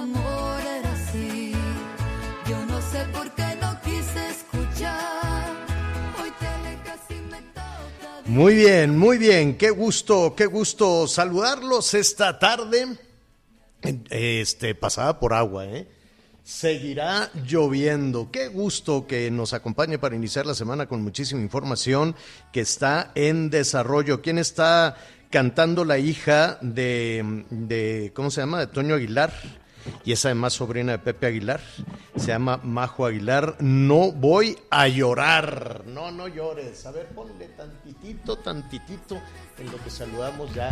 Amor era así. Yo no sé por qué no quise escuchar. Hoy me toca. Muy bien, muy bien. Qué gusto, qué gusto saludarlos esta tarde. Este, pasada por agua, ¿eh? Seguirá lloviendo. Qué gusto que nos acompañe para iniciar la semana con muchísima información que está en desarrollo. ¿Quién está cantando la hija de, de ¿cómo se llama? De Toño Aguilar. Y es además sobrina de Pepe Aguilar. Se llama Majo Aguilar. No voy a llorar. No, no llores. A ver, ponle tantitito, tantitito en lo que saludamos ya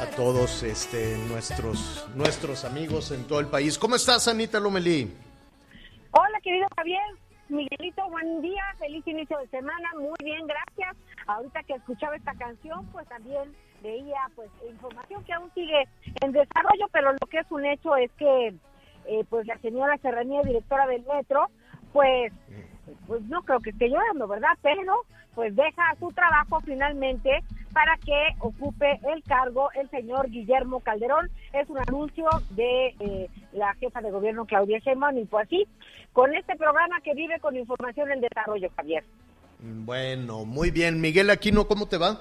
a todos este, nuestros, nuestros amigos en todo el país. ¿Cómo estás, Anita Lomelí? Hola, querido Javier. Miguelito, buen día, feliz inicio de semana, muy bien, gracias. Ahorita que escuchaba esta canción, pues también veía pues información que aún sigue en desarrollo, pero lo que es un hecho es que eh, pues la señora Serranía, directora del metro, pues pues no creo que esté llorando, ¿verdad? Pero pues deja su trabajo finalmente para que ocupe el cargo el señor Guillermo Calderón. Es un anuncio de eh, la jefa de gobierno Claudia Sheinbaum y pues así, con este programa que vive con información en desarrollo, Javier. Bueno, muy bien. Miguel Aquino, ¿cómo te va?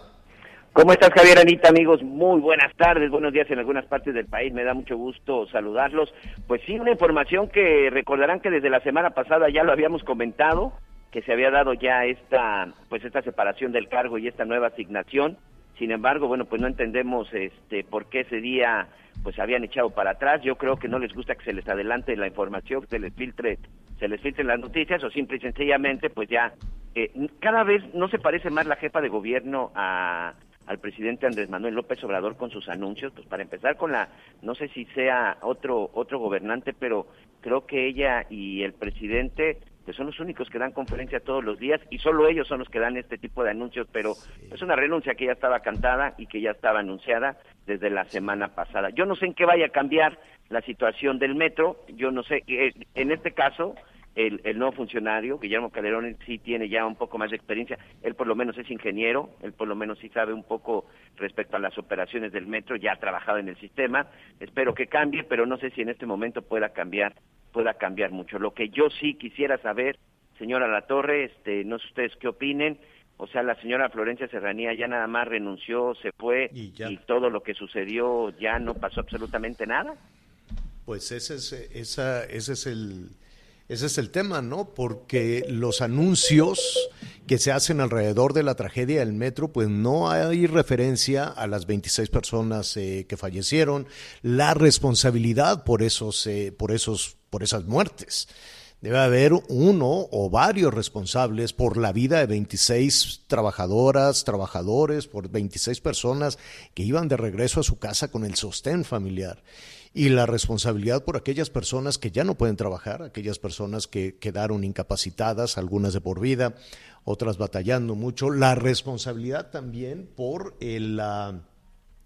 ¿Cómo estás, Javier Anita, amigos? Muy buenas tardes, buenos días en algunas partes del país. Me da mucho gusto saludarlos. Pues sí, una información que recordarán que desde la semana pasada ya lo habíamos comentado, que se había dado ya esta, pues esta separación del cargo y esta nueva asignación. Sin embargo, bueno, pues no entendemos este por qué ese día pues habían echado para atrás. Yo creo que no les gusta que se les adelante la información, que se les filtre, se les filtren las noticias o simple y sencillamente pues ya eh, cada vez no se parece más la jefa de gobierno a al presidente Andrés Manuel López Obrador con sus anuncios, pues para empezar con la, no sé si sea otro otro gobernante, pero creo que ella y el presidente pues son los únicos que dan conferencia todos los días y solo ellos son los que dan este tipo de anuncios, pero es una renuncia que ya estaba cantada y que ya estaba anunciada desde la semana pasada. Yo no sé en qué vaya a cambiar la situación del metro, yo no sé, eh, en este caso el, el nuevo funcionario, Guillermo Calderón, él sí tiene ya un poco más de experiencia, él por lo menos es ingeniero, él por lo menos sí sabe un poco respecto a las operaciones del metro, ya ha trabajado en el sistema, espero que cambie, pero no sé si en este momento pueda cambiar, pueda cambiar mucho. Lo que yo sí quisiera saber, señora La Torre, este, no sé ustedes qué opinen, o sea, la señora Florencia Serranía ya nada más renunció, se fue Y ya. y todo lo que sucedió ya no pasó absolutamente nada. Pues ese es, esa, ese es el ese es el tema, ¿no? Porque los anuncios que se hacen alrededor de la tragedia del metro, pues no hay referencia a las 26 personas eh, que fallecieron, la responsabilidad por esos, eh, por esos, por esas muertes. Debe haber uno o varios responsables por la vida de 26 trabajadoras, trabajadores, por 26 personas que iban de regreso a su casa con el sostén familiar y la responsabilidad por aquellas personas que ya no pueden trabajar, aquellas personas que quedaron incapacitadas, algunas de por vida, otras batallando mucho, la responsabilidad también por el, la,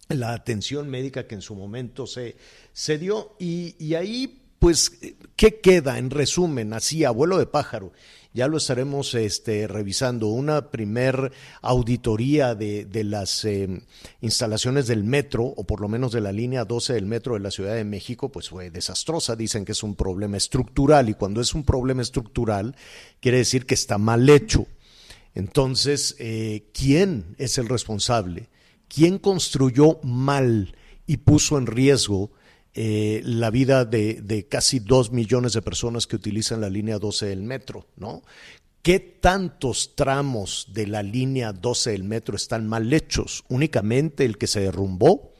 la atención médica que en su momento se, se dio. Y, y ahí pues ¿Qué queda en resumen, así, abuelo de pájaro? Ya lo estaremos este, revisando. Una primer auditoría de, las eh, instalaciones del metro, o por lo menos de la línea 12 del metro de la Ciudad de México, pues fue desastrosa. Dicen que es un problema estructural y cuando es un problema estructural, quiere decir que está mal hecho. Entonces, eh, ¿quién es el responsable? ¿Quién construyó mal y puso en riesgo eh, la vida de, de, casi dos millones de personas que utilizan la línea 12 del metro, ¿no? ¿Qué tantos tramos de la línea 12 del metro están mal hechos? ¿Únicamente el que se derrumbó?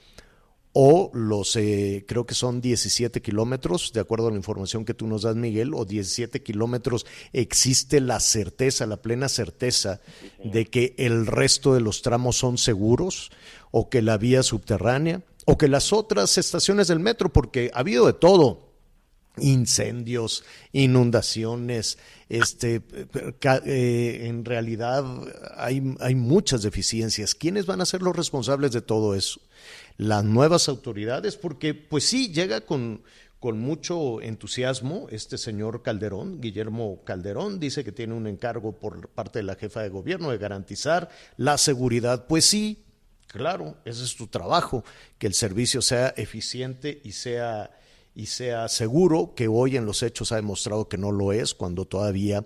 ¿O los, eh, creo que son 17 kilómetros, de acuerdo a la información que tú nos das, Miguel, o 17 kilómetros, existe la certeza, la plena certeza de que el resto de los tramos son seguros o que la vía subterránea? O que las otras estaciones del metro, porque ha habido de todo incendios, inundaciones, este, eh, en realidad hay, hay muchas deficiencias. ¿Quiénes van a ser los responsables de todo eso? Las nuevas autoridades, porque pues sí, llega con, con mucho entusiasmo este señor Calderón, Guillermo Calderón, dice que tiene un encargo por parte de la jefa de gobierno de garantizar la seguridad. Pues sí, Claro, ese es tu trabajo, que el servicio sea eficiente y sea, y sea seguro, que hoy en los hechos ha demostrado que no lo es, cuando todavía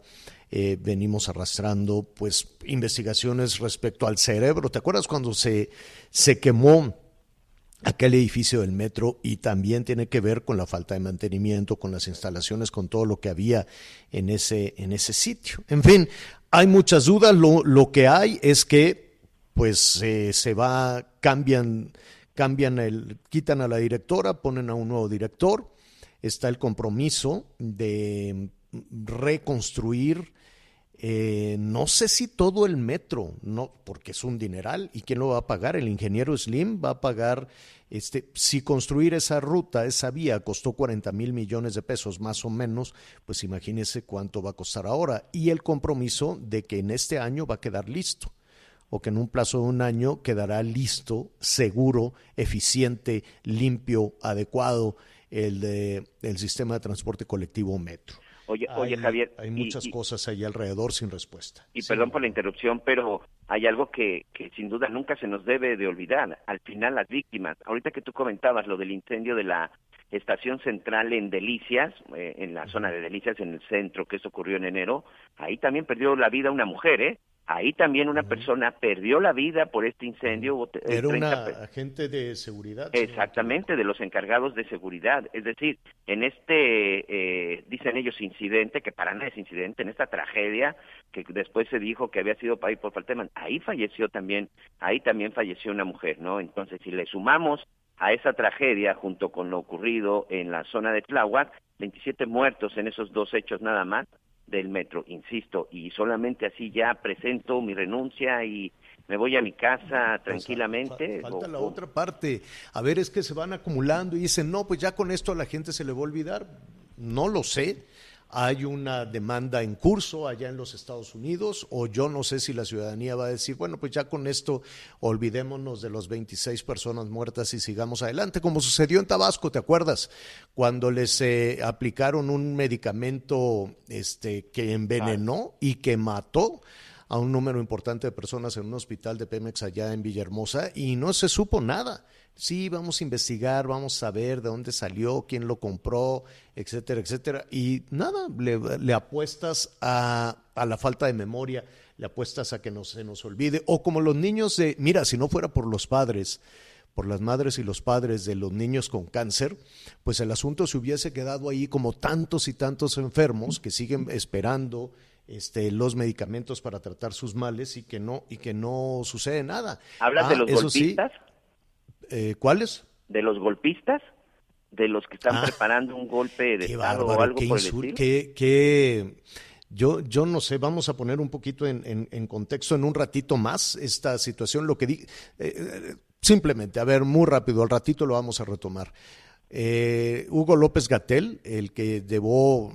eh, venimos arrastrando pues investigaciones respecto al cerebro. ¿Te acuerdas cuando se, se quemó aquel edificio del metro y también tiene que ver con la falta de mantenimiento, con las instalaciones, con todo lo que había en ese, en ese sitio? En fin, hay muchas dudas, lo, lo que hay es que pues eh, se va, cambian, cambian el, quitan a la directora, ponen a un nuevo director, está el compromiso de reconstruir, eh, no sé si todo el metro, no, porque es un dineral, ¿y quién lo va a pagar? El ingeniero Slim va a pagar, este, si construir esa ruta, esa vía costó 40 mil millones de pesos más o menos, pues imagínese cuánto va a costar ahora, y el compromiso de que en este año va a quedar listo o que en un plazo de un año quedará listo, seguro, eficiente, limpio, adecuado el, de, el sistema de transporte colectivo metro. Oye, oye Javier. Hay muchas cosas ahí alrededor sin respuesta. Y perdón por la interrupción, pero hay algo que, que sin duda nunca se nos debe de olvidar. Al final las víctimas, ahorita que tú comentabas lo del incendio de la estación central en Delicias, eh, en la zona de Delicias, en el centro, que eso ocurrió en enero, ahí también perdió la vida una mujer, ¿eh? Ahí también una persona perdió la vida por este incendio. Eh, Era una agente de seguridad. Exactamente, de los encargados de seguridad. Es decir, en este, eh, dicen ellos, incidente, que para nada es incidente, en esta tragedia, que después se dijo que había sido para por falta de ahí falleció también, ahí también falleció una mujer, ¿no? Entonces, si le sumamos a esa tragedia, junto con lo ocurrido en la zona de Tláhuac, 27 muertos en esos dos hechos nada más, del metro, insisto, y solamente así ya presento mi renuncia y me voy a mi casa tranquilamente. falta la otra parte. A ver, es que se van acumulando y dicen, no, pues ya con esto a la gente se le va a olvidar. No lo sé hay una demanda en curso allá en los Estados Unidos o yo no sé si la ciudadanía va a decir, bueno, pues ya con esto olvidémonos de los 26 personas muertas y sigamos adelante, como sucedió en Tabasco, ¿te acuerdas? Cuando les eh, aplicaron un medicamento este, que envenenó y que mató a un número importante de personas en un hospital de Pemex allá en Villahermosa y no se supo nada sí, vamos a investigar, vamos a ver de dónde salió, quién lo compró, etcétera, etcétera. Y nada, le, apuestas a, a, la falta de memoria, le apuestas a que no se nos olvide. O como los niños de, mira, si no fuera por los padres, por las madres y los padres de los niños con cáncer, pues el asunto se hubiese quedado ahí como tantos y tantos enfermos que siguen esperando este, los medicamentos para tratar sus males y que no y que no sucede nada. ¿Hablas de ah, los golpistas? Eh, ¿Cuáles? De los golpistas, de los que están ah, preparando un golpe de Estado o algo por el estilo. Qué, yo, yo no sé, vamos a poner un poquito en, en, contexto en un ratito más esta situación. Lo que di, eh, simplemente, a ver, muy rápido, al ratito lo vamos a retomar. Eh, Hugo López Gatel, el que llevó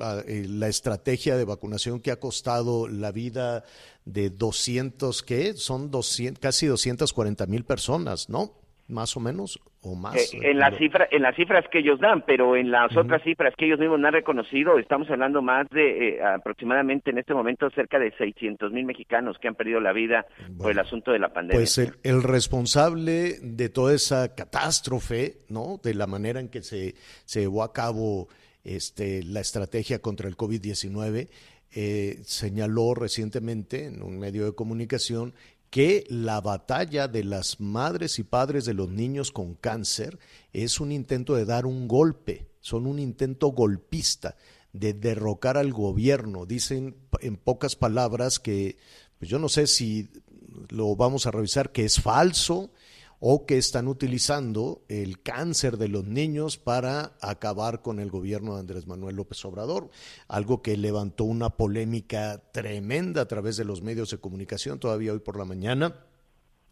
la estrategia de vacunación que ha costado la vida de 200, ¿qué? Son 200, casi 240 mil personas, ¿no? más o menos, o más. Eh, en, las cifra, en las cifras que ellos dan, pero en las otras cifras que ellos mismos no han reconocido, estamos hablando más de eh, aproximadamente en este momento cerca de 600 mil mexicanos que han perdido la vida por el asunto de la pandemia. Pues el, el, responsable de toda esa catástrofe, ¿no? De la manera en que se, se llevó a cabo este, la estrategia contra el COVID-19, eh, señaló recientemente en un medio de comunicación que la batalla de las madres y padres de los niños con cáncer es un intento de dar un golpe, son un intento golpista de derrocar al gobierno. Dicen en pocas palabras que, pues yo no sé si lo vamos a revisar, que es falso, o que están utilizando el cáncer de los niños para acabar con el gobierno de Andrés Manuel López Obrador, algo que levantó una polémica tremenda a través de los medios de comunicación todavía hoy por la mañana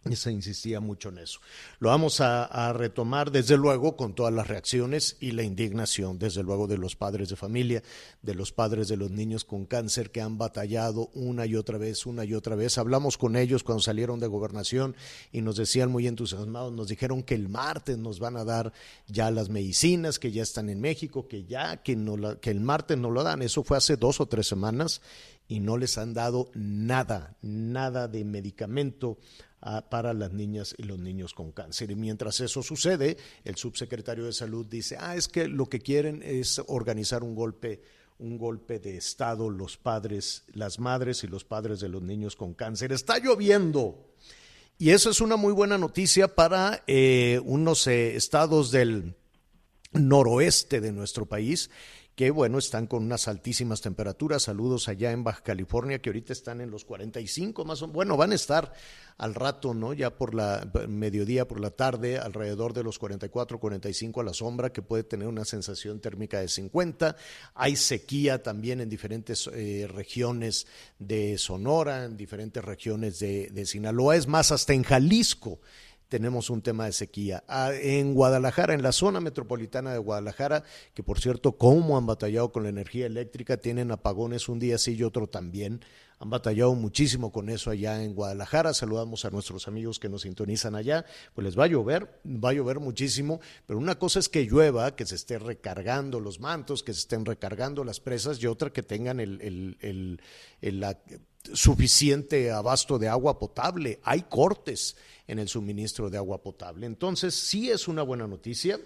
y se insistía mucho en eso. Lo vamos a, retomar, desde luego, con todas las reacciones y la indignación, desde luego, de los padres de familia, de los padres de los niños con cáncer que han batallado una y otra vez, una y otra vez. Hablamos con ellos cuando salieron de gobernación y nos decían muy entusiasmados, nos dijeron que el martes nos van a dar ya las medicinas, que ya están en México, que ya, que, no la, que el martes no lo dan. Eso fue hace dos o tres semanas y no les han dado nada, nada de medicamento para las niñas y los niños con cáncer. Y mientras eso sucede, el subsecretario de Salud dice, ah, es que lo que quieren es organizar un golpe un golpe de Estado, los padres, las madres y los padres de los niños con cáncer. Está lloviendo. Y eso es una muy buena noticia para eh, unos eh, estados del noroeste de nuestro país que bueno, están con unas altísimas temperaturas. Saludos allá en Baja California, que ahorita están en los 45 más o menos. Bueno, van a estar al rato, ¿no? Ya por la mediodía, por la tarde, alrededor de los 44, 45 a la sombra, que puede tener una sensación térmica de 50. Hay sequía también en diferentes eh, regiones de Sonora, en diferentes regiones de Sinaloa. Es más, hasta en Jalisco tenemos un tema de sequía. Ah, en Guadalajara, en la zona metropolitana de Guadalajara, que por cierto, cómo han batallado con la energía eléctrica, tienen apagones un día sí y otro también. Han batallado muchísimo con eso allá en Guadalajara. Saludamos a nuestros amigos que nos sintonizan allá. Pues les va a llover, va a llover muchísimo, pero una cosa es que llueva, que se esté recargando los mantos, que se estén recargando las presas y otra que tengan el, el, el, el la, suficiente abasto de agua potable. Hay cortes en el suministro de agua potable. Entonces, sí es una buena noticia.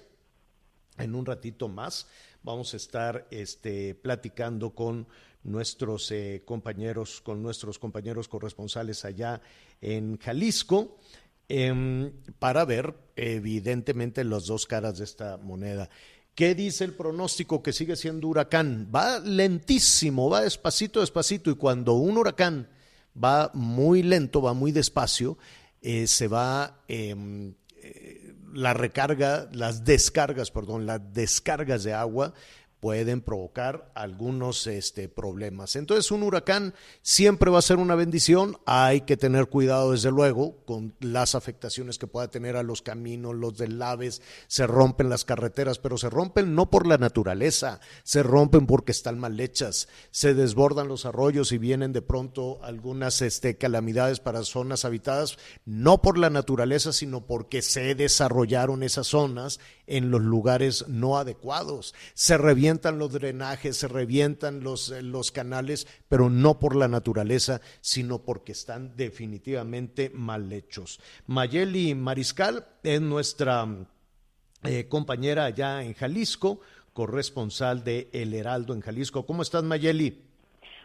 En un ratito más vamos a estar este, platicando con nuestros eh, compañeros, con nuestros compañeros corresponsales allá en Jalisco, eh, para ver evidentemente las dos caras de esta moneda. ¿Qué dice el pronóstico que sigue siendo huracán? Va lentísimo, va despacito, despacito, y cuando un huracán va muy lento, va muy despacio, eh, se va eh, la recarga, las descargas, perdón, las descargas de agua pueden provocar algunos este, problemas. Entonces, un huracán siempre va a ser una bendición. Hay que tener cuidado, desde luego, con las afectaciones que pueda tener a los caminos, los deslaves. Se rompen las carreteras, pero se rompen no por la naturaleza, se rompen porque están mal hechas. Se desbordan los arroyos y vienen de pronto algunas este, calamidades para zonas habitadas, no por la naturaleza, sino porque se desarrollaron esas zonas en los lugares no adecuados. Se revientan los drenajes, se revientan los, eh, los canales, pero no por la naturaleza, sino porque están definitivamente mal hechos. Mayeli Mariscal es nuestra eh, compañera allá en Jalisco, corresponsal de El Heraldo en Jalisco. ¿Cómo estás, Mayeli?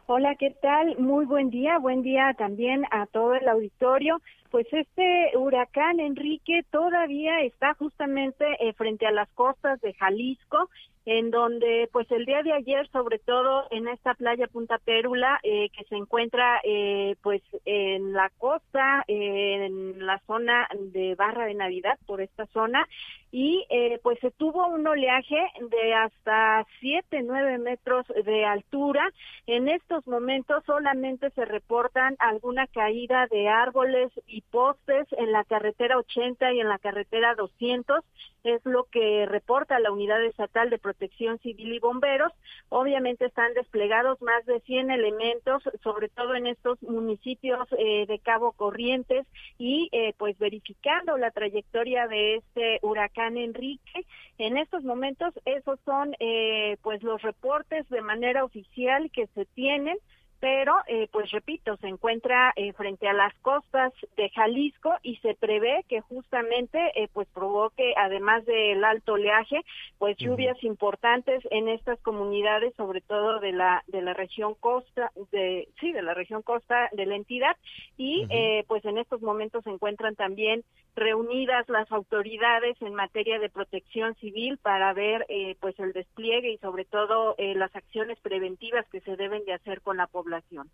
Hola, ¿qué tal? Muy buen día, buen día también a todo el auditorio pues este huracán Enrique todavía está justamente eh, frente a las costas de Jalisco en donde pues el día de ayer sobre todo en esta playa Punta Pérula eh, que se encuentra eh, pues en la costa en la zona de Barra de Navidad por esta zona y eh, pues se tuvo un oleaje de hasta 7, 9 metros de altura. En estos momentos solamente se reportan alguna caída de árboles y postes en la carretera 80 y en la carretera 200 es lo que reporta la Unidad Estatal de Protección Civil y Bomberos. Obviamente están desplegados más de 100 elementos, sobre todo en estos municipios eh, de Cabo Corrientes y eh, pues verificando la trayectoria de este huracán Enrique. En estos momentos esos son eh, pues los reportes de manera oficial que se tienen pero eh, pues repito, se encuentra eh, frente a las costas de Jalisco y se prevé que justamente eh, pues provoque además del alto oleaje, pues lluvias importantes en estas comunidades, sobre todo de la de la región costa de sí, de la región costa de la entidad. Y pues en estos momentos se encuentran también reunidas las autoridades en materia de protección civil para ver pues el despliegue y sobre todo las acciones preventivas que se deben de hacer con la población población.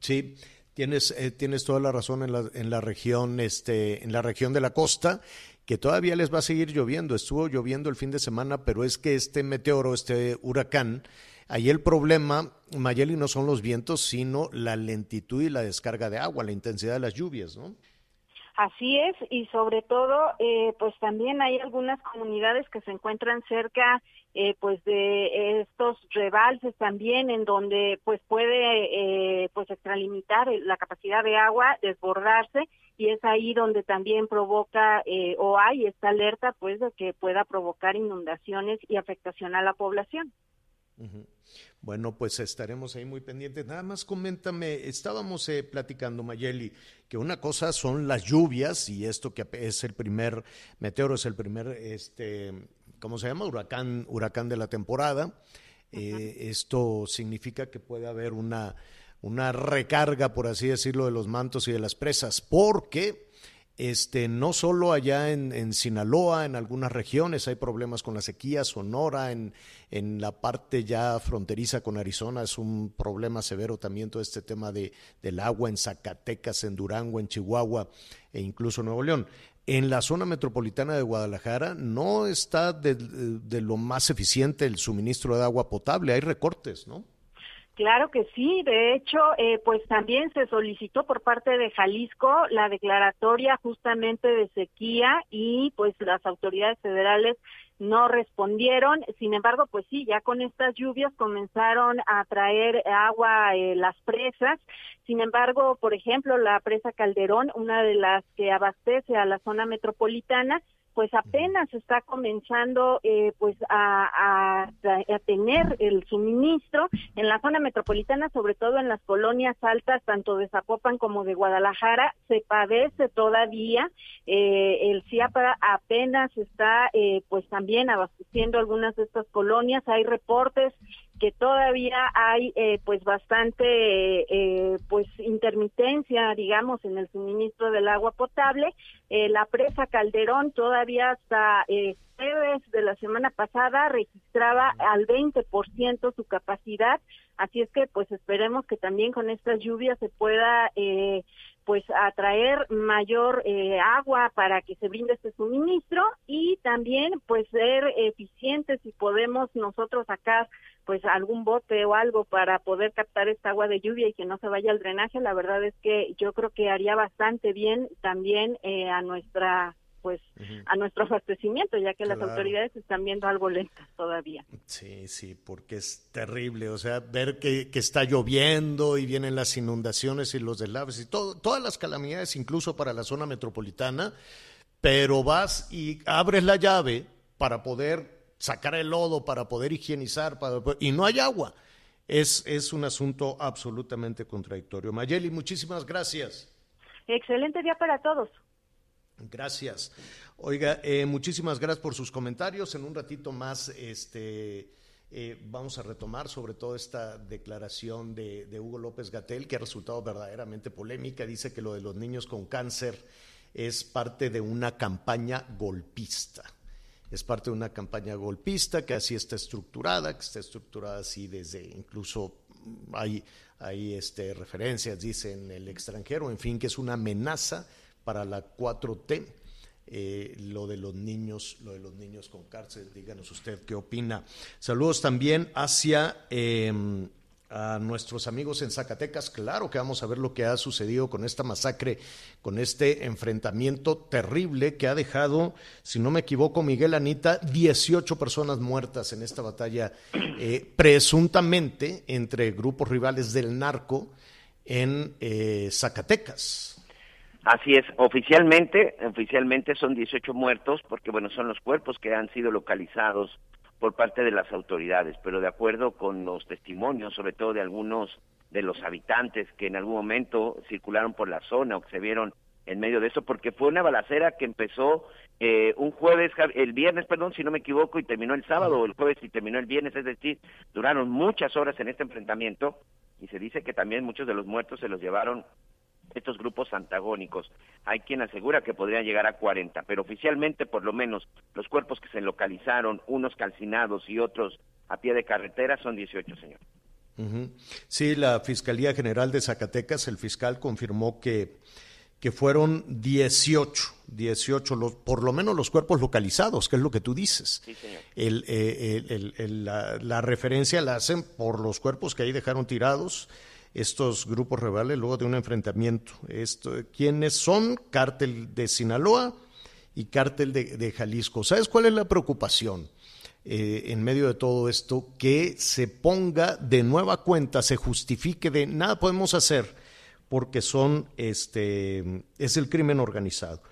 Sí, tienes eh, tienes toda la razón en la, en la región este en la región de la costa que todavía les va a seguir lloviendo. Estuvo lloviendo el fin de semana, pero es que este meteoro, este huracán, ahí el problema, Mayeli, no son los vientos, sino la lentitud y la descarga de agua, la intensidad de las lluvias, ¿no? Así es, y sobre todo, eh, pues también hay algunas comunidades que se encuentran cerca, eh, pues de estos rebalses también, en donde pues puede, eh, pues extralimitar la capacidad de agua, desbordarse, y es ahí donde también provoca eh, o hay esta alerta, pues de que pueda provocar inundaciones y afectación a la población. Bueno, pues estaremos ahí muy pendientes. Nada más coméntame, estábamos eh, platicando, Mayeli, que una cosa son las lluvias y esto que es el primer meteoro, es el primer, este, ¿cómo se llama? Huracán, huracán de la temporada. Eh, esto significa que puede haber una, una recarga, por así decirlo, de los mantos y de las presas, porque este, no solo allá en, Sinaloa, en algunas regiones hay problemas con la sequía, Sonora, en, en, la parte ya fronteriza con Arizona es un problema severo también todo este tema de, del agua en Zacatecas, en Durango, en Chihuahua e incluso Nuevo León. En la zona metropolitana de Guadalajara no está de, de lo más eficiente el suministro de agua potable, hay recortes, ¿no? Claro que sí, de hecho, eh, pues también se solicitó por parte de Jalisco la declaratoria justamente de sequía y pues las autoridades federales no respondieron. Sin embargo, pues sí, ya con estas lluvias comenzaron a traer agua eh, las presas. Sin embargo, por ejemplo, la presa Calderón, una de las que abastece a la zona metropolitana, pues apenas está comenzando eh, pues a, a, tener el suministro en la zona metropolitana, sobre todo en las colonias altas, tanto de Zapopan como de Guadalajara, se padece todavía. Eh, el CIAPA apenas está eh, pues también abasteciendo algunas de estas colonias. Hay reportes que todavía hay eh, pues bastante eh, pues intermitencia digamos en el suministro del agua potable eh, la presa Calderón todavía hasta jueves de la semana pasada registraba al 20% su capacidad así es que pues esperemos que también con estas lluvias se pueda pues atraer mayor agua para que se brinde este suministro y también pues ser eficientes. Si podemos nosotros sacar pues algún bote o algo para poder captar esta agua de lluvia y que no se vaya al drenaje, la verdad es que yo creo que haría bastante bien también eh, a nuestra pues a nuestro abastecimiento, ya que las autoridades están viendo algo lentas todavía. Sí, sí, porque es terrible, o sea, ver que, que está lloviendo y vienen las inundaciones y los deslaves y todo, todas las calamidades, incluso para la zona metropolitana, pero vas y abres la llave para poder sacar el lodo para poder higienizar, para, y no hay agua. Es, es un asunto absolutamente contradictorio. Mayeli, muchísimas gracias. Excelente día para todos. Gracias. Oiga, eh, muchísimas gracias por sus comentarios. En un ratito más, este, eh, vamos a retomar sobre todo esta declaración de, Hugo López Gatel, que ha resultado verdaderamente polémica. Dice que lo de los niños con cáncer es parte de una campaña golpista es parte de una campaña golpista que así está estructurada, que está estructurada así desde incluso hay, hay este, referencias, dicen el extranjero, en fin, que es una amenaza para la 4T. Eh, lo de los niños, lo de los niños con cárcel, díganos usted qué opina. Saludos también hacia, em, a nuestros amigos en Zacatecas. Claro que vamos a ver lo que ha sucedido con esta masacre, con este enfrentamiento terrible que ha dejado, si no me equivoco, Miguel Anita, 18 personas muertas en esta batalla, eh, presuntamente entre grupos rivales del narco en eh, Zacatecas. Así es, oficialmente, oficialmente son 18 muertos porque bueno, son los cuerpos que han sido localizados por parte de las autoridades, pero de acuerdo con los testimonios, sobre todo de algunos de los habitantes que en algún momento circularon por la zona o que se vieron en medio de eso, porque fue una balacera que empezó eh, un jueves, el viernes, perdón, si no me equivoco, y terminó el sábado, o el jueves y terminó el viernes, es decir, duraron muchas horas en este enfrentamiento y se dice que también muchos de los muertos se los llevaron estos grupos antagónicos. Hay quien asegura que podrían llegar a 40, pero oficialmente por lo menos los cuerpos que se localizaron, unos calcinados y otros a pie de carretera, son 18, señor. Sí, la Fiscalía General de Zacatecas, el fiscal confirmó que, que fueron 18, 18, los, por lo menos los cuerpos localizados, que es lo que tú dices. Sí, señor. El, eh, el, el, la, la referencia la hacen por los cuerpos que ahí dejaron tirados estos grupos rivales luego de un enfrentamiento. Esto, ¿Quiénes son? Cártel de Sinaloa y Cártel de, Jalisco. ¿Sabes cuál es la preocupación? Eh, en medio de todo esto, que se ponga de nueva cuenta, se justifique de nada podemos hacer porque son este es el crimen organizado,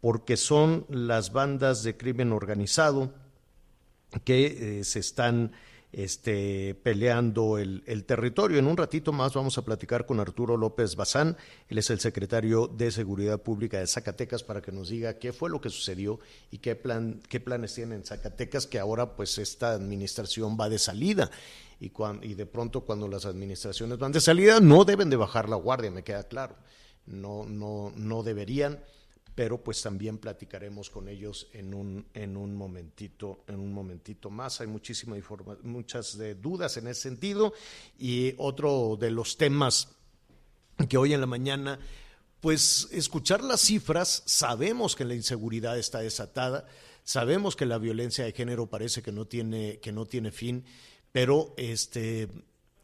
porque son las bandas de crimen organizado que eh, se están este, peleando el, territorio. En un ratito más vamos a platicar con Arturo López Bazán, él es el secretario de Seguridad Pública de Zacatecas, para que nos diga qué fue lo que sucedió y qué, plan, qué planes tienen en Zacatecas, que ahora pues esta administración va de salida. Y, cuando, y de pronto cuando las administraciones van de salida no deben de bajar la guardia, me queda claro. No, no, no deberían pero pues también platicaremos con ellos en un, en un momentito, en un momentito más. Hay muchísima muchas de dudas en ese sentido. Y otro de los temas que hoy en la mañana, pues escuchar las cifras, sabemos que la inseguridad está desatada, sabemos que la violencia de género parece que no tiene, que no tiene fin, pero este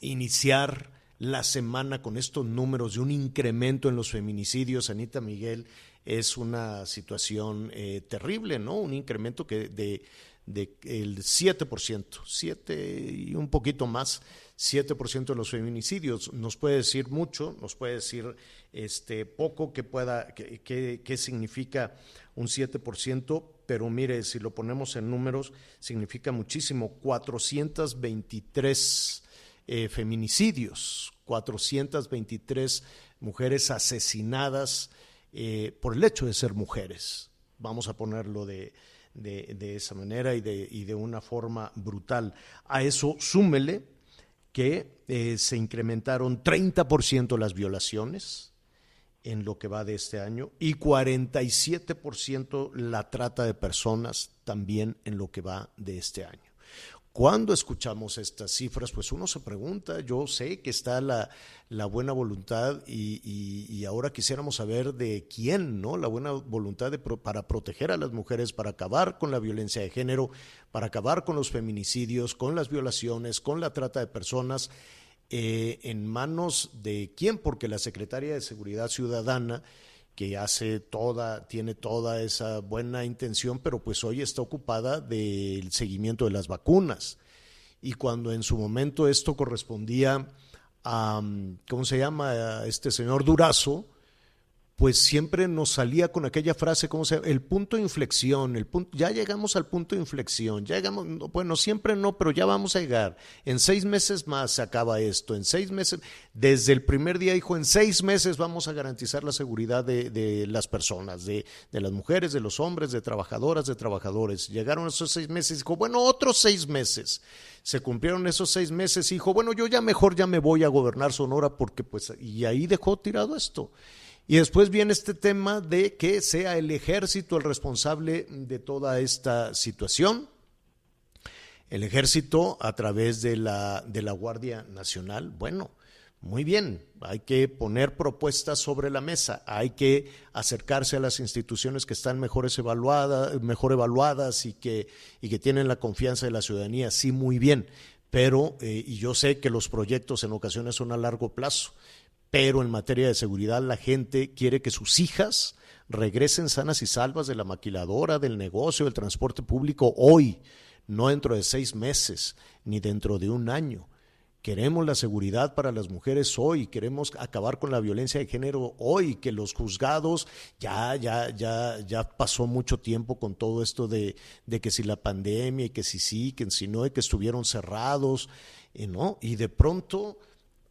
iniciar la semana con estos números de un incremento en los feminicidios, Anita Miguel, es una situación eh, terrible, ¿no? Un incremento que de, de el 7%, 7 y un poquito más, 7% de los feminicidios. Nos puede decir mucho, nos puede decir este poco que pueda, qué que, significa un 7%, pero mire, si lo ponemos en números, significa muchísimo, 423 eh, feminicidios, 423 mujeres asesinadas eh, por el hecho de ser mujeres. Vamos a ponerlo de, de, esa manera y de, y de, una forma brutal. A eso súmele que eh, se incrementaron 30% las violaciones en lo que va de este año y 47% la trata de personas también en lo que va de este año. Cuando escuchamos estas cifras, pues uno se pregunta, yo sé que está la, la buena voluntad y, y, ahora quisiéramos saber de quién, ¿no? La buena voluntad de para proteger a las mujeres, para acabar con la violencia de género, para acabar con los feminicidios, con las violaciones, con la trata de personas, eh, en manos de quién, porque la Secretaria de Seguridad Ciudadana que hace toda, tiene toda esa buena intención, pero pues hoy está ocupada del seguimiento de las vacunas. Y cuando en su momento esto correspondía a, ¿cómo se llama?, a este señor Durazo, pues siempre nos salía con aquella frase, ¿cómo se llama? El punto de inflexión, el punto, ya llegamos al punto de inflexión, ya llegamos, bueno, siempre no, pero ya vamos a llegar. En seis meses más se acaba esto, en seis meses, desde el primer día dijo, en seis meses vamos a garantizar la seguridad de, de las personas, de, de, las mujeres, de los hombres, de trabajadoras, de trabajadores. Llegaron esos seis meses, dijo, bueno, otros seis meses. Se cumplieron esos seis meses y dijo, bueno, yo ya mejor ya me voy a gobernar Sonora porque pues, y ahí dejó tirado esto. Y después viene este tema de que sea el ejército el responsable de toda esta situación. El ejército a través de la, de la Guardia Nacional. Bueno, muy bien, hay que poner propuestas sobre la mesa, hay que acercarse a las instituciones que están mejores evaluadas, mejor evaluadas y que, y que tienen la confianza de la ciudadanía. Sí, muy bien pero, eh, y yo sé que los proyectos en ocasiones son a largo plazo, pero en materia de seguridad la gente quiere que sus hijas regresen sanas y salvas de la maquiladora, del negocio, del transporte público hoy, no dentro de seis meses, ni dentro de un año. Queremos la seguridad para las mujeres hoy, queremos acabar con la violencia de género hoy, que los juzgados ya, ya, ya, ya pasó mucho tiempo con todo esto de, de que si la pandemia y que si sí, que si no, y que estuvieron cerrados, y no, y de pronto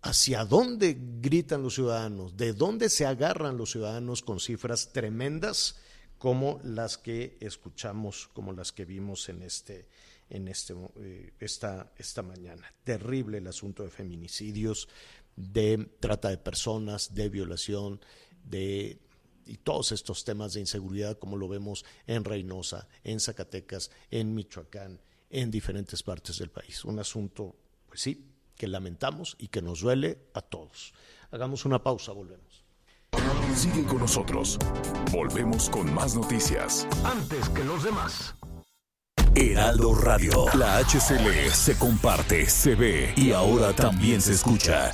hacia dónde gritan los ciudadanos, de dónde se agarran los ciudadanos con cifras tremendas como las que escuchamos, como las que vimos en este en este, eh, esta, esta mañana. Terrible el asunto de feminicidios, de trata de personas, de violación, de y todos estos temas de inseguridad como lo vemos en Reynosa, en Zacatecas, en Michoacán, en diferentes partes del país. Un asunto, pues sí, que lamentamos y que nos duele a todos. Hagamos una pausa, volvemos. Sigue con nosotros. Volvemos con más noticias. Antes que los demás. Heraldo Radio. La HCL se comparte, se ve y ahora también se escucha.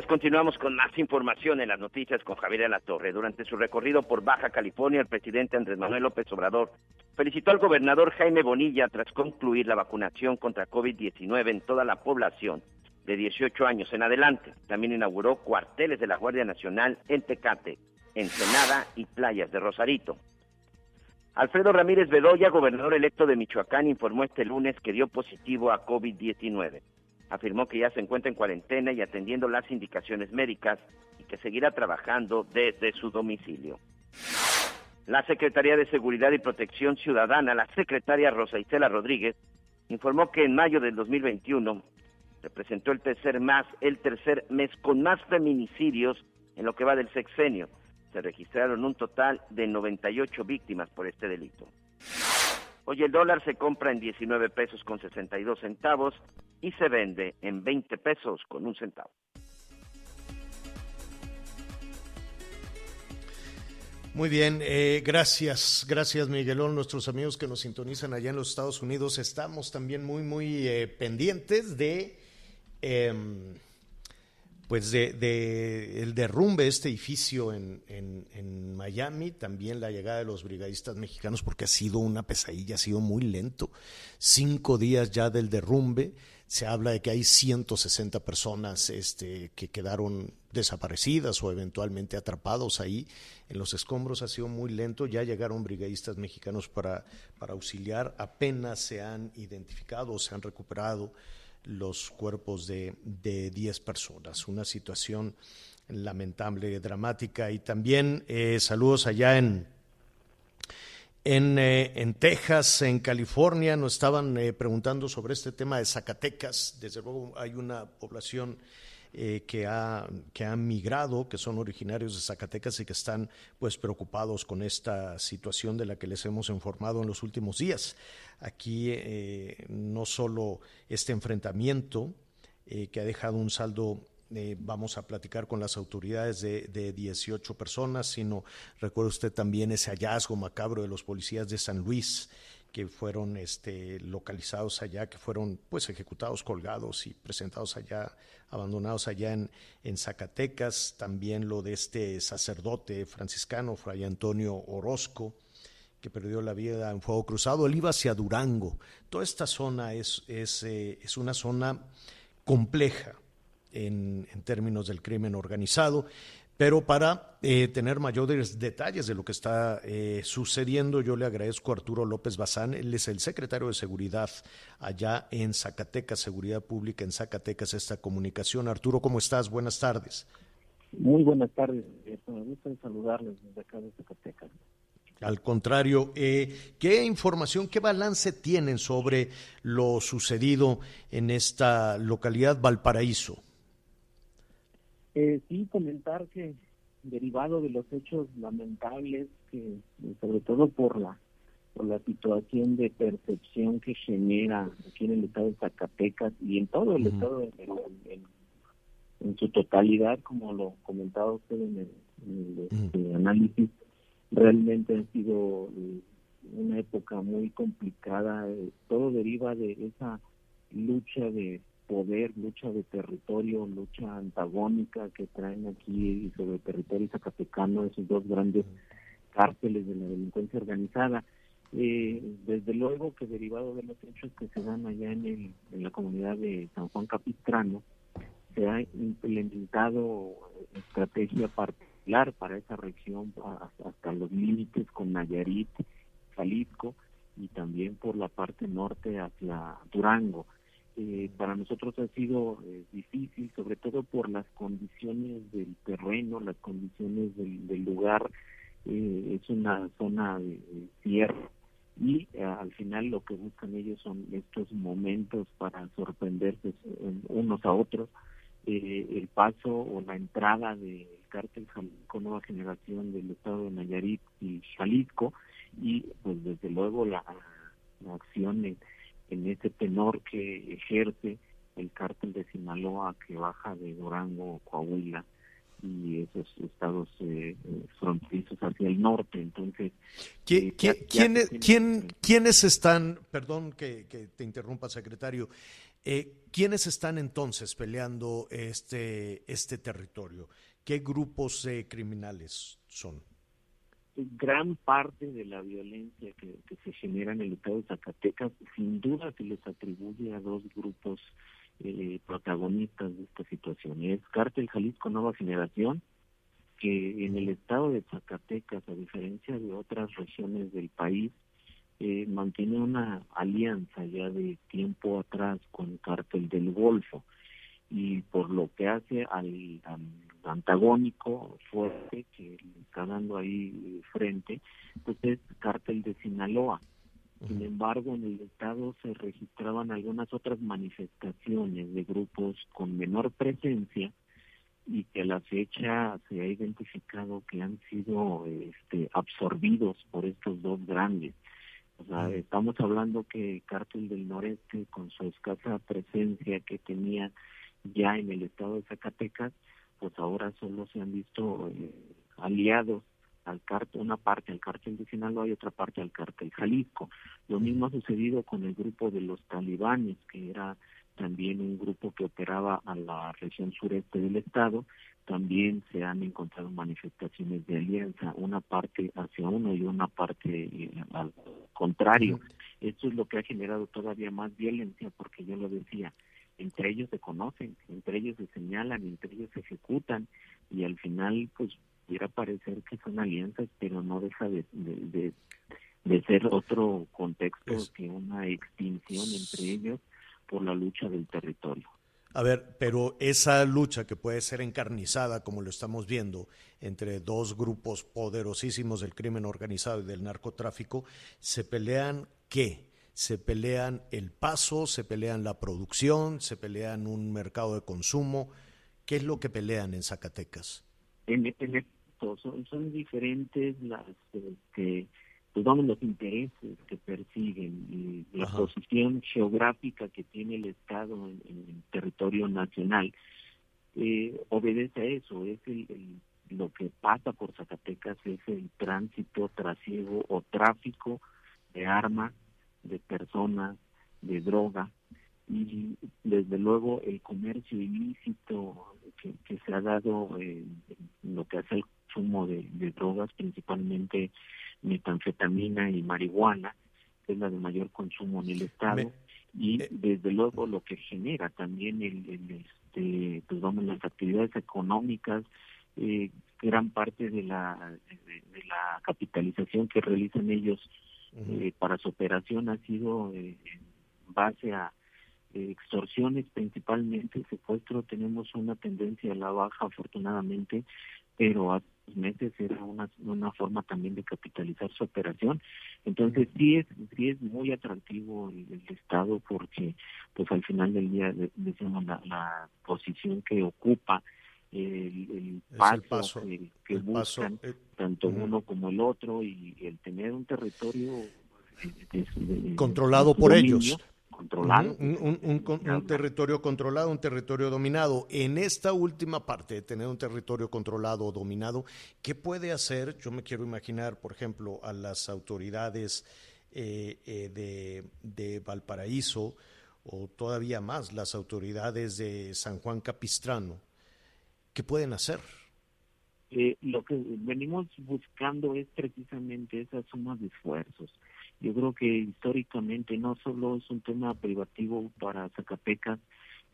Continuamos con más información en las noticias con Javier La Torre. Durante su recorrido por Baja California, el presidente Andrés Manuel López Obrador felicitó al gobernador Jaime Bonilla tras concluir la vacunación contra COVID-19 en toda la población de 18 años en adelante. También inauguró cuarteles de la Guardia Nacional en Tecate, Ensenada y playas de Rosarito. Alfredo Ramírez Bedoya, gobernador electo de Michoacán, informó este lunes que dio positivo a COVID-19 afirmó que ya se encuentra en cuarentena y atendiendo las indicaciones médicas y que seguirá trabajando desde su domicilio. La Secretaría de Seguridad y Protección Ciudadana, la secretaria Rosa Isela Rodríguez, informó que en mayo del 2021 representó el tercer más el tercer mes con más feminicidios en lo que va del sexenio. Se registraron un total de 98 víctimas por este delito. Hoy el dólar se compra en 19 pesos con 62 centavos y se vende en 20 pesos con un centavo. Muy bien, eh, gracias, gracias Miguelón, nuestros amigos que nos sintonizan allá en los Estados Unidos. Estamos también muy, muy eh, pendientes de, eh, pues de, el derrumbe de este edificio en, en, Miami, también la llegada de los brigadistas mexicanos, porque ha sido una pesadilla, ha sido muy lento. Cinco días ya del derrumbe se habla de que hay 160 personas este, que quedaron desaparecidas o eventualmente atrapados ahí en los escombros. Ha sido muy lento. Ya llegaron brigadistas mexicanos para, para auxiliar. Apenas se han identificado se han recuperado los cuerpos de, de 10 personas. Una situación lamentable, dramática. Y también eh, saludos allá en, en, eh, en, Texas, en California, nos estaban eh, preguntando sobre este tema de Zacatecas. Desde luego hay una población eh, que, ha, que ha migrado, que son originarios de Zacatecas y que están pues preocupados con esta situación de la que les hemos informado en los últimos días. Aquí eh, no solo este enfrentamiento eh, que ha dejado un saldo eh, vamos a platicar con las autoridades de, de, 18 personas, sino recuerda usted también ese hallazgo macabro de los policías de San Luis que fueron este, localizados allá, que fueron pues ejecutados, colgados y presentados allá, abandonados allá en, Zacatecas, también lo de este sacerdote franciscano, Fray Antonio Orozco, que perdió la vida en fuego cruzado, él iba hacia Durango. Toda esta zona es, es, eh, es una zona compleja, en, en, términos del crimen organizado. Pero para eh, tener mayores detalles de lo que está eh, sucediendo, yo le agradezco a Arturo López Bazán, él es el secretario de Seguridad allá en Zacatecas, Seguridad Pública en Zacatecas, esta comunicación. Arturo, ¿cómo estás? Buenas tardes. Muy buenas tardes, me gusta saludarles desde acá de Zacatecas. Al contrario, eh, ¿qué información, qué balance tienen sobre lo sucedido en esta localidad Valparaíso? Eh, sí, comentar que derivado de los hechos lamentables, que sobre todo por la por la situación de percepción que genera aquí en el estado de Zacatecas y en todo el estado en, en- en su totalidad, como lo comentaba usted en el, en el, este, análisis, realmente ha sido eh, una época muy complicada. eh, todo deriva de esa lucha de poder, lucha de territorio, lucha antagónica que traen aquí sobre el territorio zacatecano esos dos grandes cárteles de la delincuencia organizada. Eh, desde luego que derivado de los hechos que se dan allá en, el- en la comunidad de San Juan Capistrano, se ha implementado estrategia particular para esa región hasta los límites con Nayarit, Jalisco y también por la parte norte hacia Durango. Eh, para nosotros ha sido eh, difícil, sobre todo por las condiciones del terreno, las condiciones del, lugar. Eh, es una zona de, de tierra y eh, al final lo que buscan ellos son estos momentos para sorprenderse unos a otros. Eh, el paso o la entrada del cártel Jalisco Nueva Generación del estado de Nayarit y Jalisco y pues desde luego la, la acción en, en ese tenor que ejerce el cártel de Sinaloa que baja de Durango, Coahuila y esos estados eh, eh, fronterizos hacia el norte. Entonces, ¿Qui- eh, qui- ya- ya quiénes, se tiene- quién- quiénes están, perdón que, que te interrumpa, secretario, eh, quiénes están entonces peleando este, este territorio? ¿Qué grupos criminales son? Gran parte de la violencia que, se genera en el estado de Zacatecas sin duda se les atribuye a dos grupos eh, protagonistas de esta situación. Es Cártel Jalisco Nueva Generación, que en el estado de Zacatecas, a diferencia de otras regiones del país, eh, mantiene una alianza ya de tiempo atrás con Cártel del Golfo y por lo que hace al, al antagónico fuerte que le está dando ahí frente, pues es cártel de Sinaloa. Sin embargo, en el estado se registraban algunas otras manifestaciones de grupos con menor presencia y que a la fecha se ha identificado que han sido este, absorbidos por estos dos grandes. O sea, estamos hablando que Cártel del Noreste, con su escasa presencia que tenía ya en el estado de Zacatecas, pues ahora solo se han visto eh, aliados al cártel, una parte al cártel de Sinaloa y otra parte al cártel Jalisco. Lo mismo ha sucedido con el grupo de los talibanes, que era también un grupo que operaba a la región sureste del estado. También se han encontrado manifestaciones de alianza, una parte hacia uno y una parte eh, al contrario. Esto es lo que ha generado todavía más violencia, porque yo lo decía, entre ellos se conocen, entre ellos se señalan, entre ellos se ejecutan y al final pues pudiera parecer que son alianzas, pero no deja de, de, de- de ser otro contexto que una extinción entre ellos por la lucha del territorio. A ver, pero esa lucha que puede ser encarnizada, como lo estamos viendo, entre dos grupos poderosísimos del crimen organizado y del narcotráfico, ¿se pelean qué? ¿Se pelean el paso? ¿Se pelean la producción? ¿Se pelean un mercado de consumo? ¿Qué es lo que pelean en Zacatecas? En, esto son, son diferentes las este, pues vamos los intereses que persiguen y la Ajá. posición geográfica que tiene el Estado en, en el territorio nacional eh, obedece a eso, es el, el- lo que pasa por Zacatecas es el tránsito, trasiego o tráfico de armas, de personas, de droga y desde luego el comercio ilícito que, que se ha dado lo que hace el consumo de, de drogas, principalmente metanfetamina y marihuana, que es la de mayor consumo en el estado, Me- y desde luego lo que genera también el, el, este, pues vamos, las actividades económicas, eh, gran parte de la, de, de la capitalización que realizan ellos eh, para su operación ha sido eh, en base a eh, extorsiones principalmente, secuestro, tenemos una tendencia a la baja afortunadamente, pero ha meses era una, una forma también de capitalizar su operación. Entonces sí es sí es muy atractivo el, el Estado porque pues al final del día de- decimos la, la posición que ocupa el, paso, el paso, que, que el paso, buscan eh, tanto uno como el otro y el tener un territorio eh, de- de- controlado por dominio, ellos. controlado Un, un- un con- un territorio controlado, un territorio dominado. En esta última parte de tener un territorio controlado o dominado, ¿qué puede hacer? Yo me quiero imaginar, por ejemplo, a las autoridades eh, eh, de, de Valparaíso o todavía más las autoridades de San Juan Capistrano. ¿Qué pueden hacer? Eh, lo que venimos buscando es precisamente esa suma de esfuerzos. Yo creo que históricamente no solo es un tema privativo para Zacatecas,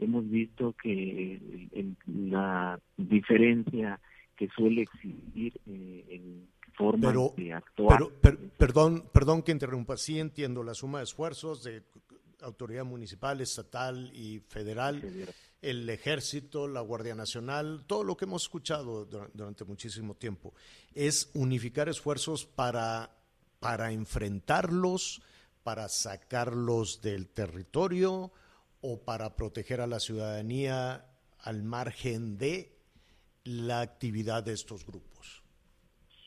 hemos visto que el- el- la diferencia que suele existir eh, en forma Pero, de actuar. pero, per- perdón, perdón que interrumpa. Sí entiendo la suma de esfuerzos de autoridad municipal, estatal y federal, el ejército, la Guardia Nacional, todo lo que hemos escuchado dura- durante muchísimo tiempo. Es unificar esfuerzos para, para enfrentarlos, para sacarlos del territorio o para proteger a la ciudadanía al margen de la actividad de estos grupos.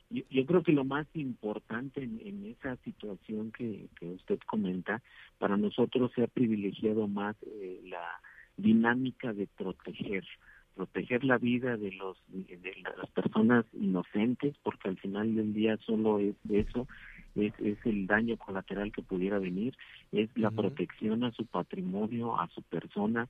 Yo, creo que lo más importante en, en esa situación que, que usted comenta, para nosotros se ha privilegiado más eh, la dinámica de proteger, proteger la vida de los de, las personas inocentes, porque al final del día solo es eso, es, es el daño colateral que pudiera venir, es la protección a su patrimonio, a su persona,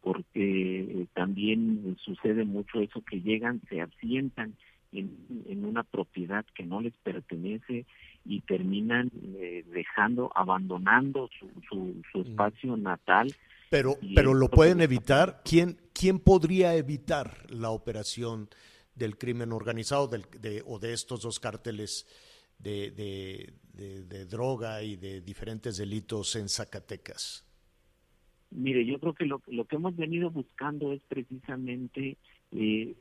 porque eh, también sucede mucho eso que llegan, se asientan en, en una propiedad que no les pertenece y terminan eh, dejando, abandonando su, su, su espacio natal. Pero, pero lo pueden evitar. ¿Quién, ¿Quién podría evitar la operación del crimen organizado del- de- o de estos dos cárteles de, de- de- de droga y de diferentes delitos en Zacatecas? Mire, yo creo que lo, lo que hemos venido buscando es precisamente eh,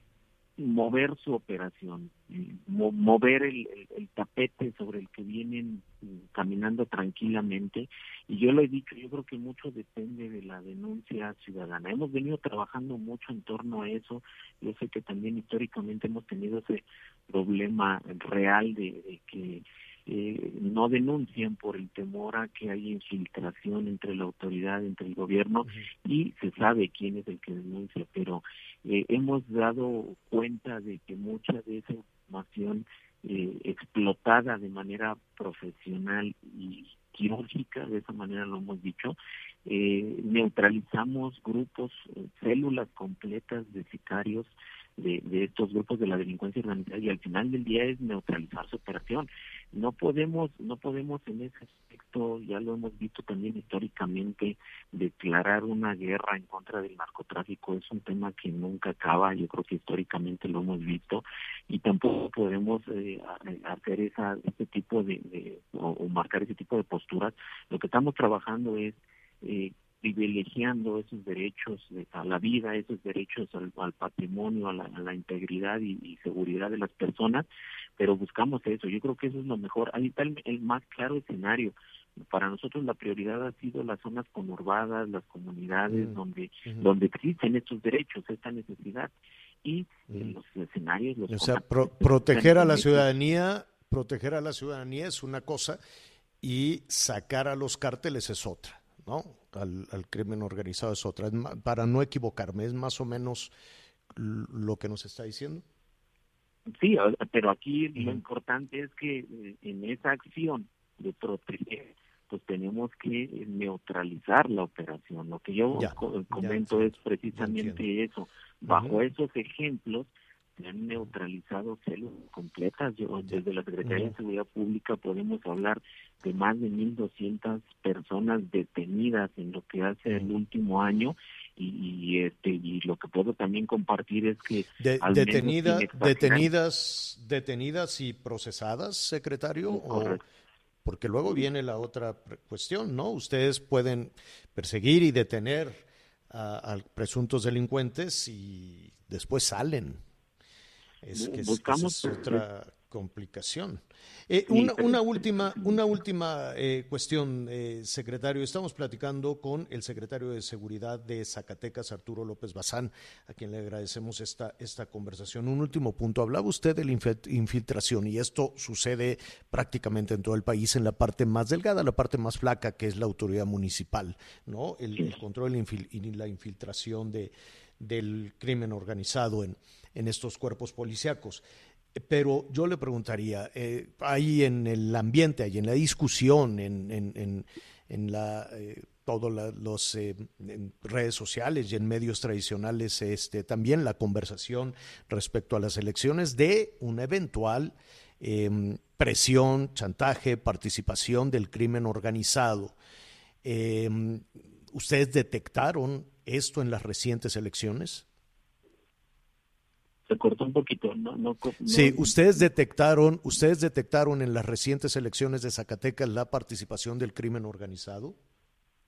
mover su operación, eh, mo- mover el, el- el tapete sobre el que vienen mm, caminando tranquilamente. Y yo lo he dicho, yo creo que mucho depende de la denuncia ciudadana. Hemos venido trabajando mucho en torno a eso. Yo sé que también históricamente hemos tenido ese problema real de, de que eh, no denuncian por el temor a que haya infiltración entre la autoridad, entre el gobierno, y se sabe quién es el que denuncia, pero eh, hemos dado cuenta de que mucha de esa información eh, explotada de manera profesional y quirúrgica, de esa manera lo hemos dicho, eh, neutralizamos grupos, células completas de sicarios de, de estos grupos de la delincuencia organizada y al final del día es neutralizar su operación. No podemos, no podemos en ese aspecto, ya lo hemos visto también históricamente, declarar una guerra en contra del narcotráfico es un tema que nunca acaba, yo creo que históricamente lo hemos visto y tampoco podemos eh, a- hacer esa, ese tipo de, de- o, o marcar ese tipo de posturas. Lo que estamos trabajando es eh, privilegiando esos derechos de- a la vida, esos derechos al, al patrimonio, a la, a la integridad y, y seguridad de las personas, pero buscamos eso. Yo creo que eso es lo mejor. Ahí está el, el más claro escenario. Para nosotros la prioridad ha sido las zonas conurbadas, las comunidades Mm. donde donde existen estos derechos, esta necesidad y eh, los escenarios, los O sea, pro- proteger a la ciudadanía, proteger a la ciudadanía es una cosa y sacar a los cárteles es otra, ¿no? Al, al crimen organizado es otra. Es para no equivocarme, es más o menos lo que nos está diciendo. Sí, pero aquí lo importante es que eh, en esa acción de proteger, pues tenemos que eh, neutralizar la operación. Lo que yo Ya, co- ya comento es precisamente eso. Bajo esos ejemplos se han neutralizado células completas. Yo, desde la Secretaría de. Seguridad Pública podemos hablar de más de 1.200 personas detenidas en lo que hace el último año y, y, este y lo que puedo también compartir es que De- detenida- detenidas, detenidas y procesadas, secretario, o, porque luego viene la otra cuestión, ¿no? Ustedes pueden perseguir y detener a, a presuntos delincuentes y después salen. Es que es- Buscamos, esa es pues, otra complicación. Eh, una, última, una última eh, cuestión, eh, secretario. Estamos platicando con el secretario de Seguridad de Zacatecas, Arturo López Bazán, a quien le agradecemos esta, esta conversación. Un último punto. Hablaba usted de la infiltración y esto sucede prácticamente en todo el país en la parte más delgada, la parte más flaca, que es la autoridad municipal, ¿no? El, el control y la infiltración de, del crimen organizado en, en estos cuerpos policíacos. Pero yo le preguntaría, eh, ahí en el ambiente, ahí en la discusión, en, en, en, en la, eh, todos la- los eh, redes sociales y en medios tradicionales, este, también la conversación respecto a las elecciones de una eventual eh, presión, chantaje, participación del crimen organizado. Eh, ¿Ustedes detectaron esto en las recientes elecciones? Se cortó un poquito, no, no, no- Sí, ustedes detectaron, ustedes detectaron en las recientes elecciones de Zacatecas la participación del crimen organizado.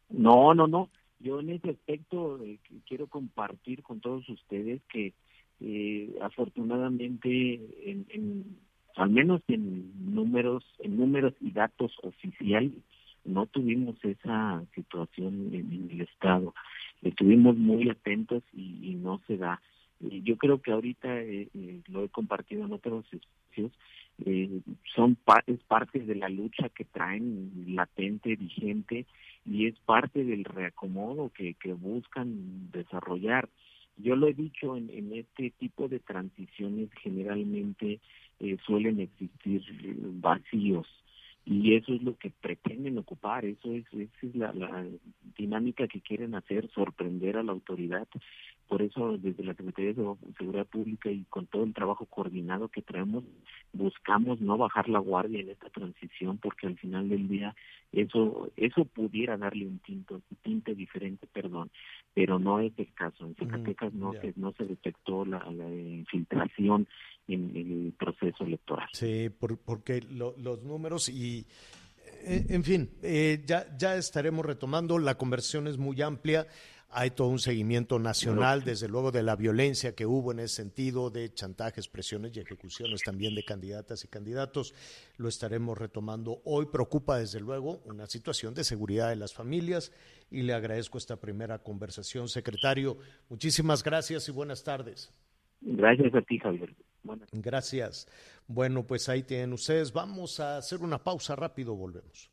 No, no, no. Yo en ese aspecto eh, quiero compartir con todos ustedes que eh, afortunadamente, en, en- al menos en números, en números y datos oficiales, no tuvimos esa situación en, en el estado. Estuvimos muy atentos y, y no se da. Eh, yo creo que ahorita eh, eh, lo he compartido en otros espacios. eh, son pa- es parte de la lucha que traen latente, vigente, y es parte del reacomodo que, que buscan desarrollar. Yo lo he dicho, en, en este tipo de transiciones generalmente suelen existir vacíos y eso es lo que pretenden ocupar, eso es, esa es la, la dinámica que quieren hacer, sorprender a la autoridad. Por eso desde la Secretaría de Seguridad Pública y con todo el trabajo coordinado que traemos, buscamos no bajar la guardia en esta transición porque al final del día eso eso pudiera darle un tinto, un tinte diferente, perdón, pero no es el caso. En Zacatecas no ya. se no se detectó la, la infiltración en el proceso electoral. Sí, por- porque lo- los números y, eh, en fin, eh, ya, ya estaremos retomando. La conversión es muy amplia. Hay todo un seguimiento nacional, desde luego, de la violencia que hubo en ese sentido, de chantajes, presiones y ejecuciones también de candidatas y candidatos. Lo estaremos retomando. Hoy preocupa, desde luego, una situación de seguridad de las familias y le agradezco esta primera conversación. Secretario, muchísimas gracias y buenas tardes. Gracias a ti, Javier. Buenas Gracias. Bueno, pues ahí tienen ustedes. Vamos a hacer una pausa rápido, volvemos.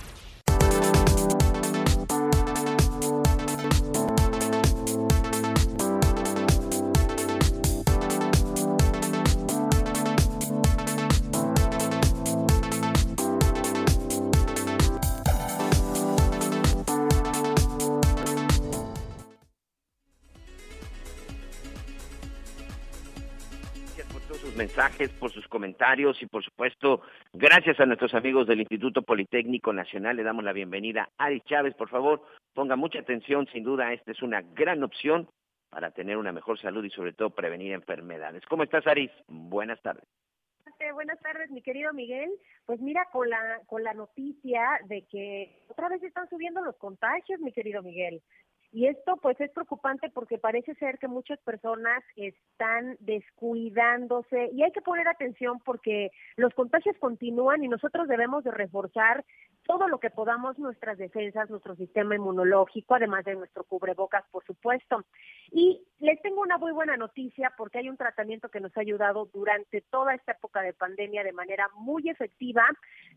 Mensajes, por sus comentarios y por supuesto, gracias a nuestros amigos del Instituto Politécnico Nacional. Le damos la bienvenida a Ari Chávez. Por favor, ponga mucha atención. Sin duda, esta es una gran opción para tener una mejor salud y sobre todo prevenir enfermedades. ¿Cómo estás, Aris? Buenas tardes. Buenas tardes, mi querido Miguel. Pues mira, con la con la noticia de que otra vez están subiendo los contagios, mi querido Miguel. Y esto pues es preocupante porque parece ser que muchas personas están descuidándose y hay que poner atención porque los contagios continúan y nosotros debemos de reforzar todo lo que podamos nuestras defensas, nuestro sistema inmunológico, además de nuestro cubrebocas, por supuesto. Y les tengo una muy buena noticia porque hay un tratamiento que nos ha ayudado durante toda esta época de pandemia de manera muy efectiva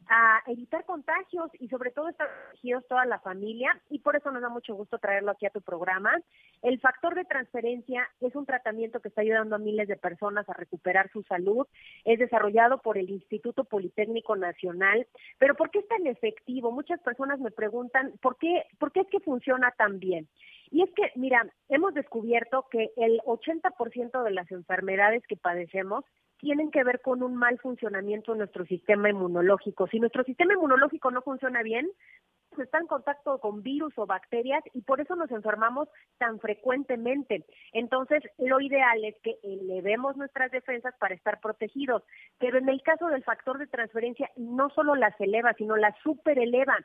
a evitar contagios y sobre todo estar protegidos toda la familia y por eso nos da mucho gusto traerlo aquí tu programa. El factor de transferencia es un tratamiento que está ayudando a miles de personas a recuperar su salud. Es desarrollado por el Instituto Politécnico Nacional. Pero ¿por qué es tan efectivo? Muchas personas me preguntan, ¿por qué, por qué es que funciona tan bien? Y es que, mira, hemos descubierto que el 80% de las enfermedades que padecemos tienen que ver con un mal funcionamiento de nuestro sistema inmunológico. Si nuestro sistema inmunológico no funciona bien, está en contacto con virus o bacterias y por eso nos enfermamos tan frecuentemente. Entonces, lo ideal es que elevemos nuestras defensas para estar protegidos. Pero en el caso del factor de transferencia, no solo las eleva, sino las supereleva.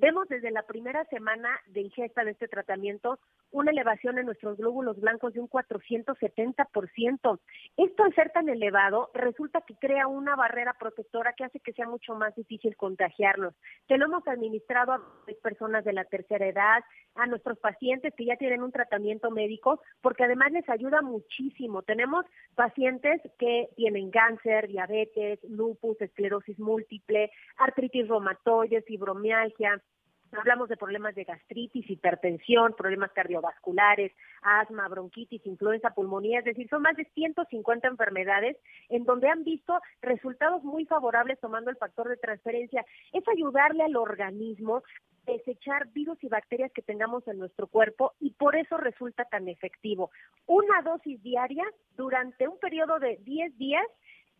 Vemos desde la primera semana de ingesta de este tratamiento una elevación en nuestros glóbulos blancos de un 470%. Esto al ser tan elevado resulta que crea una barrera protectora que hace que sea mucho más difícil contagiarnos. Te lo hemos administrado a personas de la tercera edad, a nuestros pacientes que ya tienen un tratamiento médico, porque además les ayuda muchísimo. Tenemos pacientes que tienen cáncer, diabetes, lupus, esclerosis múltiple, artritis reumatoide, fibromialgia, Hablamos de problemas de gastritis, hipertensión, problemas cardiovasculares, asma, bronquitis, influenza, pulmonía, es decir, son más de 150 enfermedades en donde han visto resultados muy favorables tomando el factor de transferencia. Es ayudarle al organismo a desechar virus y bacterias que tengamos en nuestro cuerpo y por eso resulta tan efectivo. Una dosis diaria durante un periodo de 10 días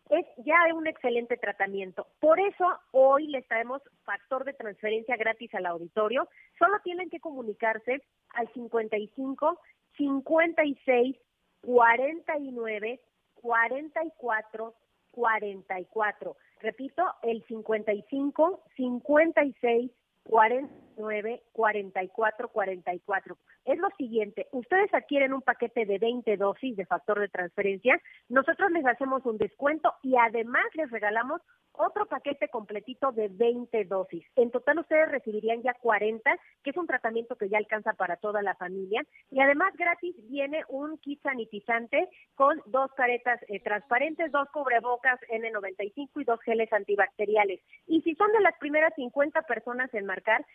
es ya un excelente tratamiento. Por eso hoy les traemos factor de transferencia gratis al auditorio. Solo tienen que comunicarse al 55 56 49 44 44. Repito, el 55 56 49 44 44. Es lo siguiente, ustedes adquieren un paquete de 20 dosis de factor de transferencia, nosotros les hacemos un descuento y además les regalamos otro paquete completito de 20 dosis. En total ustedes recibirían ya 40, que es un tratamiento que ya alcanza para toda la familia. Y además gratis viene un kit sanitizante con dos caretas eh, transparentes, dos cubrebocas N95 y dos geles antibacteriales. Y si son de las primeras 50 personas en marcar,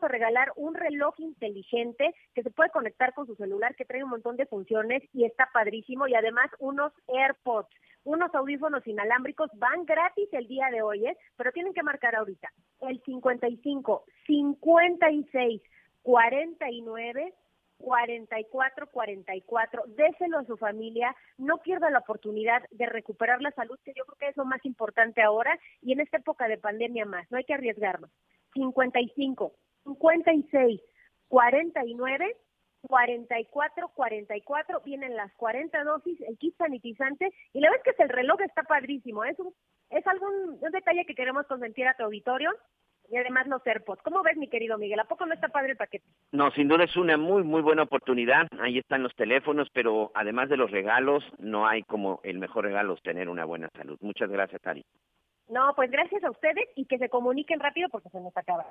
a regalar un reloj inteligente que se puede conectar con su celular, que trae un montón de funciones y está padrísimo. Y además unos AirPods, unos audífonos inalámbricos, van gratis el día de hoy, ¿eh? pero tienen que marcar ahorita el 55 56 49 44 44. Déselo a su familia, no pierda la oportunidad de recuperar la salud, que yo creo que es lo más importante ahora y en esta época de pandemia más. No hay que arriesgarnos. 55 56 49 44 44 vienen las 40 dosis, el kit sanitizante y la es que el reloj está padrísimo, es un, es algún un detalle que queremos consentir a tu auditorio y además los AirPods. ¿Cómo ves, mi querido Miguel? ¿A poco no está padre el paquete? No, sin duda es una muy, muy buena oportunidad. Ahí están los teléfonos, pero además de los regalos, no hay como el mejor regalo tener una buena salud. Muchas gracias, Tari. No, pues gracias a ustedes y que se comuniquen rápido porque se nos acaba.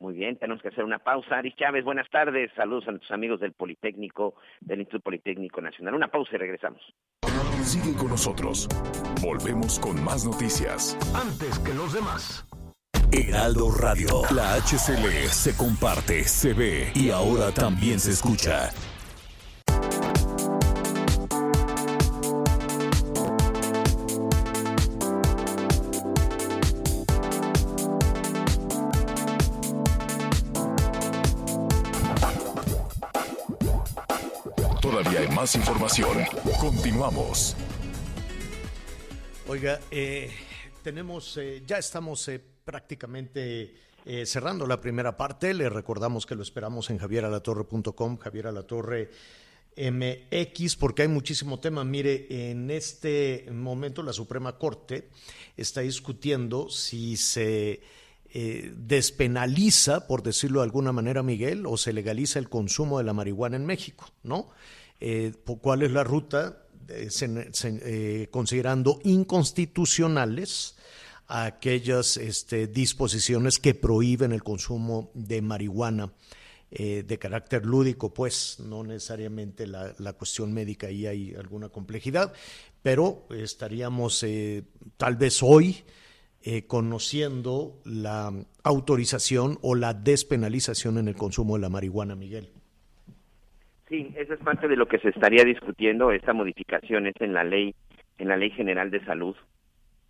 Muy bien, tenemos que hacer una pausa. Ari Chávez, buenas tardes. Saludos a nuestros amigos del Politécnico, del Instituto Politécnico Nacional. Una pausa y regresamos. Sigue con nosotros. Volvemos con más noticias. Antes que los demás. Heraldo Radio. La HCL se comparte, se ve y ahora también se escucha. Información. Continuamos. Oiga, eh, tenemos, eh, ya estamos eh, prácticamente eh, cerrando la primera parte. Le recordamos que lo esperamos en javieralatorre.com, Javier Alatorre MX, porque hay muchísimo tema. Mire, en este momento la Suprema Corte está discutiendo si se eh, despenaliza, por decirlo de alguna manera, Miguel, o se legaliza el consumo de la marihuana en México, ¿no? Eh, ¿Cuál es la ruta? Eh, se- considerando inconstitucionales aquellas este, disposiciones que prohíben el consumo de marihuana eh, de carácter lúdico, pues no necesariamente la, la cuestión médica, ahí hay alguna complejidad, pero estaríamos eh, tal vez hoy eh, conociendo la autorización o la despenalización en el consumo de la marihuana, Miguel. Sí, esa es parte de lo que se estaría discutiendo, esta modificación es en la ley, en la ley general de salud,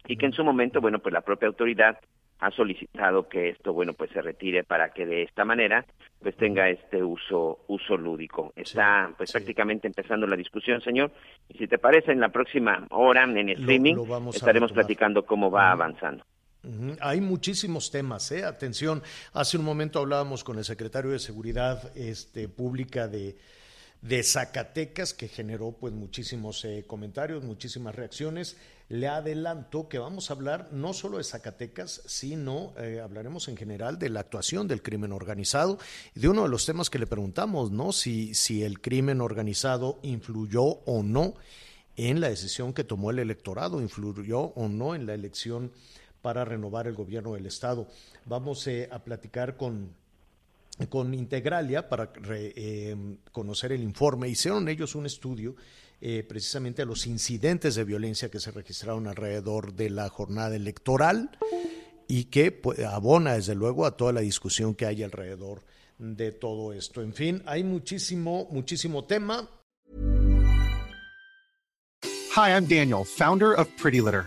y que en su momento, bueno, pues la propia autoridad ha solicitado que esto, bueno, pues se retire para que de esta manera, pues tenga este uso, uso lúdico. Está, pues prácticamente empezando la discusión, señor, y si te parece, en la próxima hora en Lo- streaming lo vamos a estaremos platicando cómo va avanzando. Hay muchísimos temas, ¿eh? Atención, hace un momento hablábamos con el secretario de Seguridad este, Pública de, de Zacatecas, que generó pues muchísimos eh, comentarios, muchísimas reacciones. Le adelanto que vamos a hablar no solo de Zacatecas, sino eh, hablaremos en general de la actuación del crimen organizado de uno de los temas que le preguntamos, ¿no? Si, si el crimen organizado influyó o no en la decisión que tomó el electorado, influyó o no en la elección para renovar el gobierno del Estado. Vamos eh, a platicar con, con Integralia para re- eh, conocer el informe. Hicieron ellos un estudio eh, precisamente a los incidentes de violencia que se registraron alrededor de la jornada electoral y que pues, abona desde luego a toda la discusión que hay alrededor de todo esto. En fin, hay muchísimo, muchísimo tema. Hi, I'm Daniel, founder of Pretty Litter.